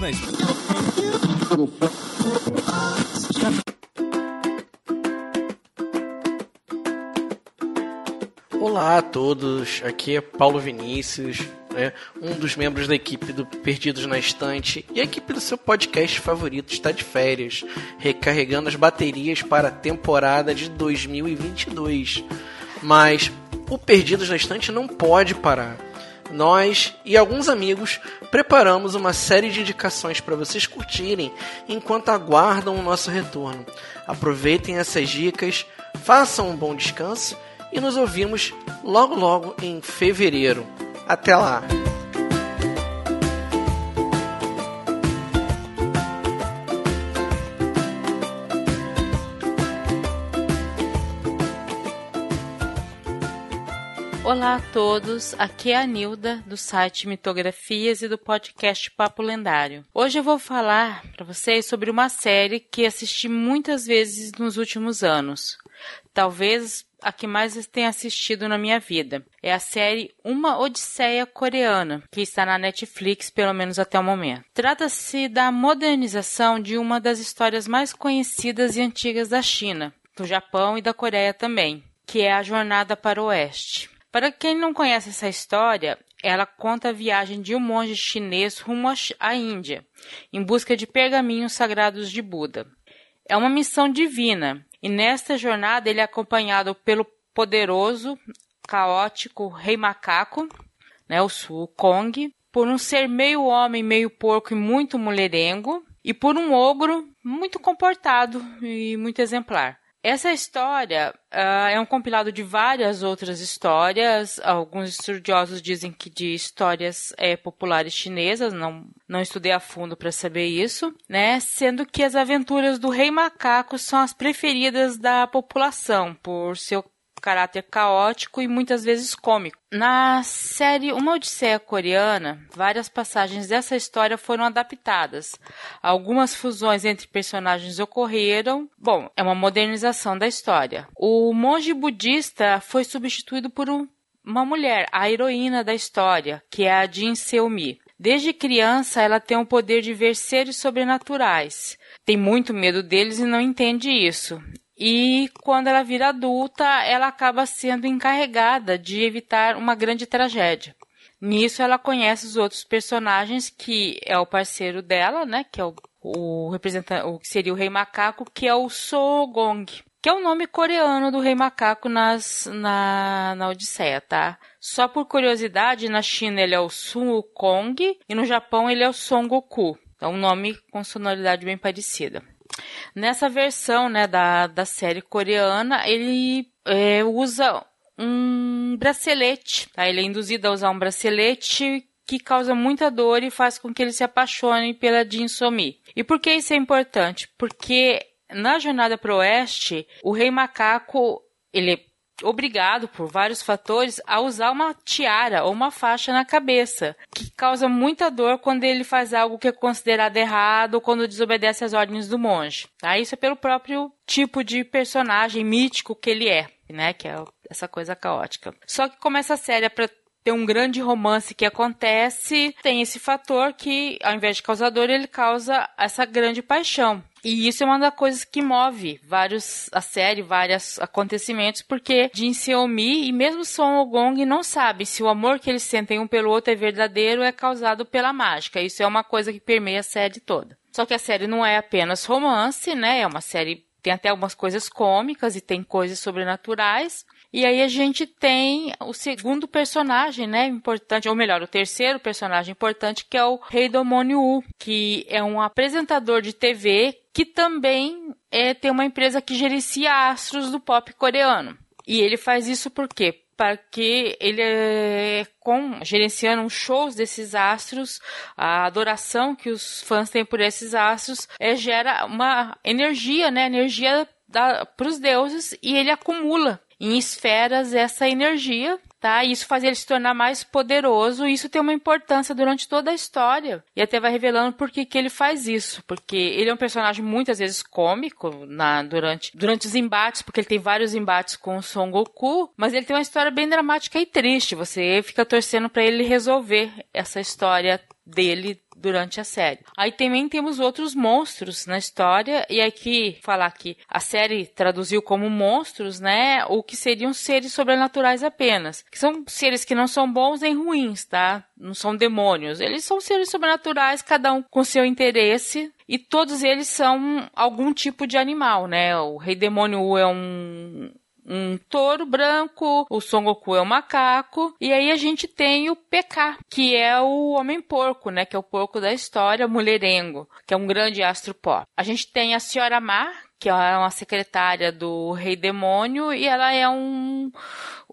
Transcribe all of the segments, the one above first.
Na Estante. Olá a todos, aqui é Paulo Vinícius, né, um dos membros da equipe do Perdidos na Estante e a equipe do seu podcast favorito está de férias, recarregando as baterias para a temporada de 2022. Mas o Perdidos na Estante não pode parar. Nós e alguns amigos preparamos uma série de indicações para vocês curtirem enquanto aguardam o nosso retorno. Aproveitem essas dicas, façam um bom descanso e nos ouvimos logo logo em fevereiro. Até lá! Olá a todos, aqui é a Nilda do site Mitografias e do podcast Papo Lendário. Hoje eu vou falar para vocês sobre uma série que assisti muitas vezes nos últimos anos. Talvez a que mais tenho assistido na minha vida. É a série Uma Odisseia Coreana, que está na Netflix, pelo menos até o momento. Trata-se da modernização de uma das histórias mais conhecidas e antigas da China, do Japão e da Coreia também, que é a Jornada para o Oeste. Para quem não conhece essa história, ela conta a viagem de um monge chinês rumo à Índia, em busca de pergaminhos sagrados de Buda. É uma missão divina, e nesta jornada ele é acompanhado pelo poderoso, caótico Rei Macaco, né, o Su Kong, por um ser meio homem, meio porco e muito mulherengo, e por um ogro muito comportado e muito exemplar. Essa história uh, é um compilado de várias outras histórias. Alguns estudiosos dizem que de histórias é, populares chinesas, não, não estudei a fundo para saber isso, né? Sendo que as aventuras do Rei Macaco são as preferidas da população por seu caráter caótico e muitas vezes cômico. Na série Uma Odisseia Coreana, várias passagens dessa história foram adaptadas. Algumas fusões entre personagens ocorreram. Bom, é uma modernização da história. O monge budista foi substituído por um, uma mulher, a heroína da história, que é a Jin Seumi. Desde criança, ela tem o poder de ver seres sobrenaturais. Tem muito medo deles e não entende isso. E quando ela vira adulta, ela acaba sendo encarregada de evitar uma grande tragédia. Nisso ela conhece os outros personagens, que é o parceiro dela, né, que é o, o representante, o que seria o Rei Macaco, que é o Sogong, que é o nome coreano do Rei Macaco nas, na, na Odisseia, tá? Só por curiosidade, na China ele é o Sun Wukong e no Japão ele é o Son Goku. É um nome com sonoridade bem parecida. Nessa versão né, da, da série coreana, ele é, usa um bracelete. Tá? Ele é induzido a usar um bracelete que causa muita dor e faz com que ele se apaixone pela Jin Somi. E por que isso é importante? Porque na jornada para o oeste, o rei macaco ele obrigado por vários fatores a usar uma tiara ou uma faixa na cabeça, que causa muita dor quando ele faz algo que é considerado errado ou quando desobedece às ordens do monge. Tá? Isso é pelo próprio tipo de personagem mítico que ele é, né? Que é essa coisa caótica. Só que como essa série é pra ter um grande romance que acontece, tem esse fator que, ao invés de causador, ele causa essa grande paixão. E isso é uma das coisas que move vários a série, vários acontecimentos, porque Jin Seomi e mesmo Son Ogong não sabem se o amor que eles sentem um pelo outro é verdadeiro ou é causado pela mágica. Isso é uma coisa que permeia a série toda. Só que a série não é apenas romance, né? É uma série tem até algumas coisas cômicas e tem coisas sobrenaturais. E aí a gente tem o segundo personagem, né, importante, ou melhor, o terceiro personagem importante, que é o Rei Domônio que é um apresentador de TV que também é, tem uma empresa que gerencia astros do pop coreano. E ele faz isso por quê? Para que ele é, com gerenciando shows desses astros, a adoração que os fãs têm por esses astros é, gera uma energia, né, energia para os deuses e ele acumula em esferas essa energia, tá? E isso faz ele se tornar mais poderoso, e isso tem uma importância durante toda a história. E até vai revelando por que, que ele faz isso, porque ele é um personagem muitas vezes cômico na durante durante os embates, porque ele tem vários embates com o Son Goku, mas ele tem uma história bem dramática e triste. Você fica torcendo para ele resolver essa história dele durante a série. Aí também temos outros monstros na história, e aqui falar que a série traduziu como monstros, né? O que seriam seres sobrenaturais apenas. Que são seres que não são bons nem ruins, tá? Não são demônios. Eles são seres sobrenaturais, cada um com seu interesse, e todos eles são algum tipo de animal, né? O Rei Demônio é um um touro branco, o Son Goku é um macaco, e aí a gente tem o PK, que é o homem porco, né, que é o porco da história, mulherengo, que é um grande astro pop. A gente tem a senhora Mar, que é uma secretária do Rei Demônio, e ela é um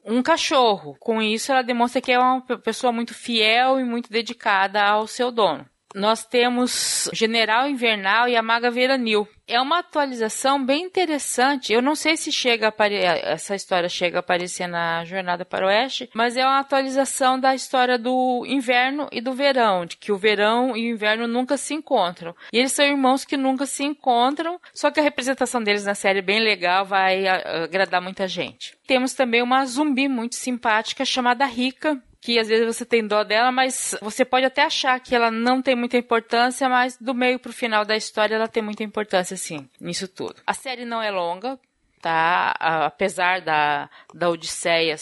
um cachorro. Com isso, ela demonstra que é uma pessoa muito fiel e muito dedicada ao seu dono nós temos General Invernal e a Maga Veranil. É uma atualização bem interessante. Eu não sei se chega a essa história chega a aparecer na Jornada para o Oeste, mas é uma atualização da história do inverno e do verão, de que o verão e o inverno nunca se encontram. E eles são irmãos que nunca se encontram, só que a representação deles na série é bem legal, vai agradar muita gente. Temos também uma zumbi muito simpática chamada Rica, que às vezes você tem dó dela, mas você pode até achar que ela não tem muita importância, mas do meio pro final da história ela tem muita importância, sim, nisso tudo. A série não é longa, tá? Apesar da, da Odisseia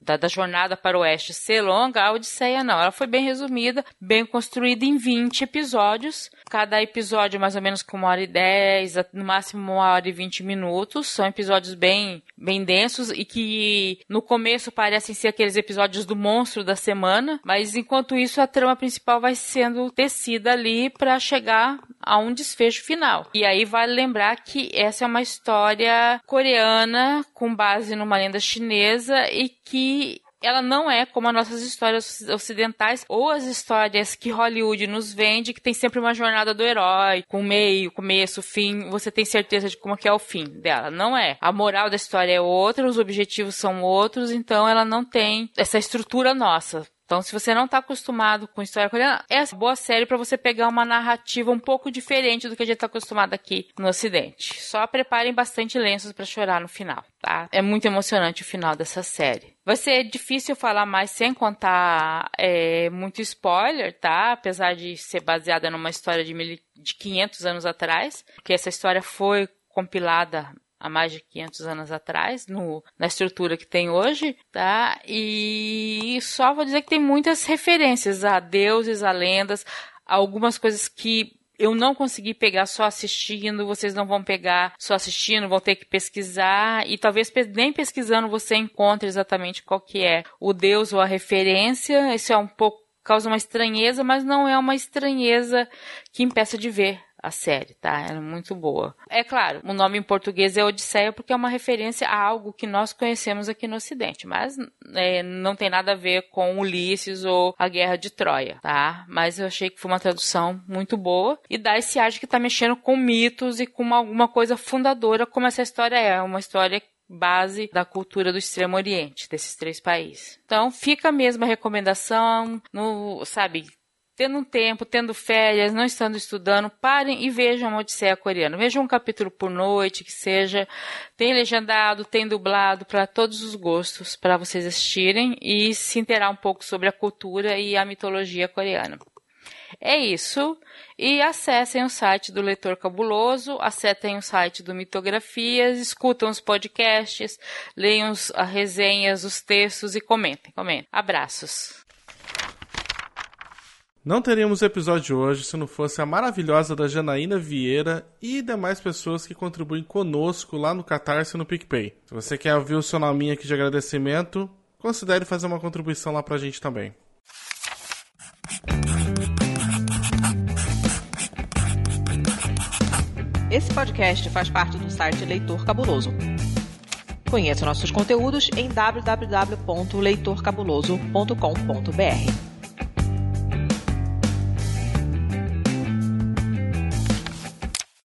da, da, jornada para o oeste ser longa, a Odisseia não. Ela foi bem resumida, bem construída em 20 episódios. Cada episódio mais ou menos com uma hora e dez, no máximo uma hora e vinte minutos. São episódios bem, bem densos e que no começo parecem ser aqueles episódios do monstro da semana, mas enquanto isso a trama principal vai sendo tecida ali para chegar a um desfecho final. E aí vale lembrar que essa é uma história coreana com base numa lenda chinesa e que ela não é como as nossas histórias ocidentais ou as histórias que Hollywood nos vende, que tem sempre uma jornada do herói, com meio, começo, fim, você tem certeza de como que é o fim dela. Não é. A moral da história é outra, os objetivos são outros, então ela não tem essa estrutura nossa. Então, se você não está acostumado com história coreana, é uma boa série para você pegar uma narrativa um pouco diferente do que a gente está acostumado aqui no Ocidente. Só preparem bastante lenços para chorar no final, tá? É muito emocionante o final dessa série. Vai ser difícil falar mais sem contar é, muito spoiler, tá? Apesar de ser baseada numa história de, mil, de 500 anos atrás, porque essa história foi compilada há mais de 500 anos atrás, no, na estrutura que tem hoje, tá? E só vou dizer que tem muitas referências a deuses, a lendas, algumas coisas que eu não consegui pegar só assistindo, vocês não vão pegar só assistindo, vão ter que pesquisar e talvez nem pesquisando você encontre exatamente qual que é o deus ou a referência. Isso é um pouco causa uma estranheza, mas não é uma estranheza que impeça de ver a série, tá? Ela é muito boa. É claro, o nome em português é Odisseia porque é uma referência a algo que nós conhecemos aqui no Ocidente, mas é, não tem nada a ver com Ulisses ou a Guerra de Troia, tá? Mas eu achei que foi uma tradução muito boa e dá esse ar de que tá mexendo com mitos e com uma, alguma coisa fundadora, como essa história é. Uma história base da cultura do Extremo Oriente, desses três países. Então, fica a mesma recomendação, no, sabe, tendo um tempo, tendo férias, não estando estudando, parem e vejam a Odisseia Coreana. Vejam um capítulo por noite, que seja. Tem legendado, tem dublado, para todos os gostos, para vocês assistirem e se inteirar um pouco sobre a cultura e a mitologia coreana. É isso. E acessem o site do Leitor Cabuloso, acessem o site do Mitografias, escutam os podcasts, leiam as resenhas, os textos e comentem. comentem. Abraços. Não teríamos episódio hoje se não fosse a maravilhosa da Janaína Vieira e demais pessoas que contribuem conosco lá no Catarse e no PicPay. Se você quer ouvir o seu nome aqui de agradecimento, considere fazer uma contribuição lá pra gente também. Esse podcast faz parte do site Leitor Cabuloso. Conheça nossos conteúdos em www.leitorcabuloso.com.br.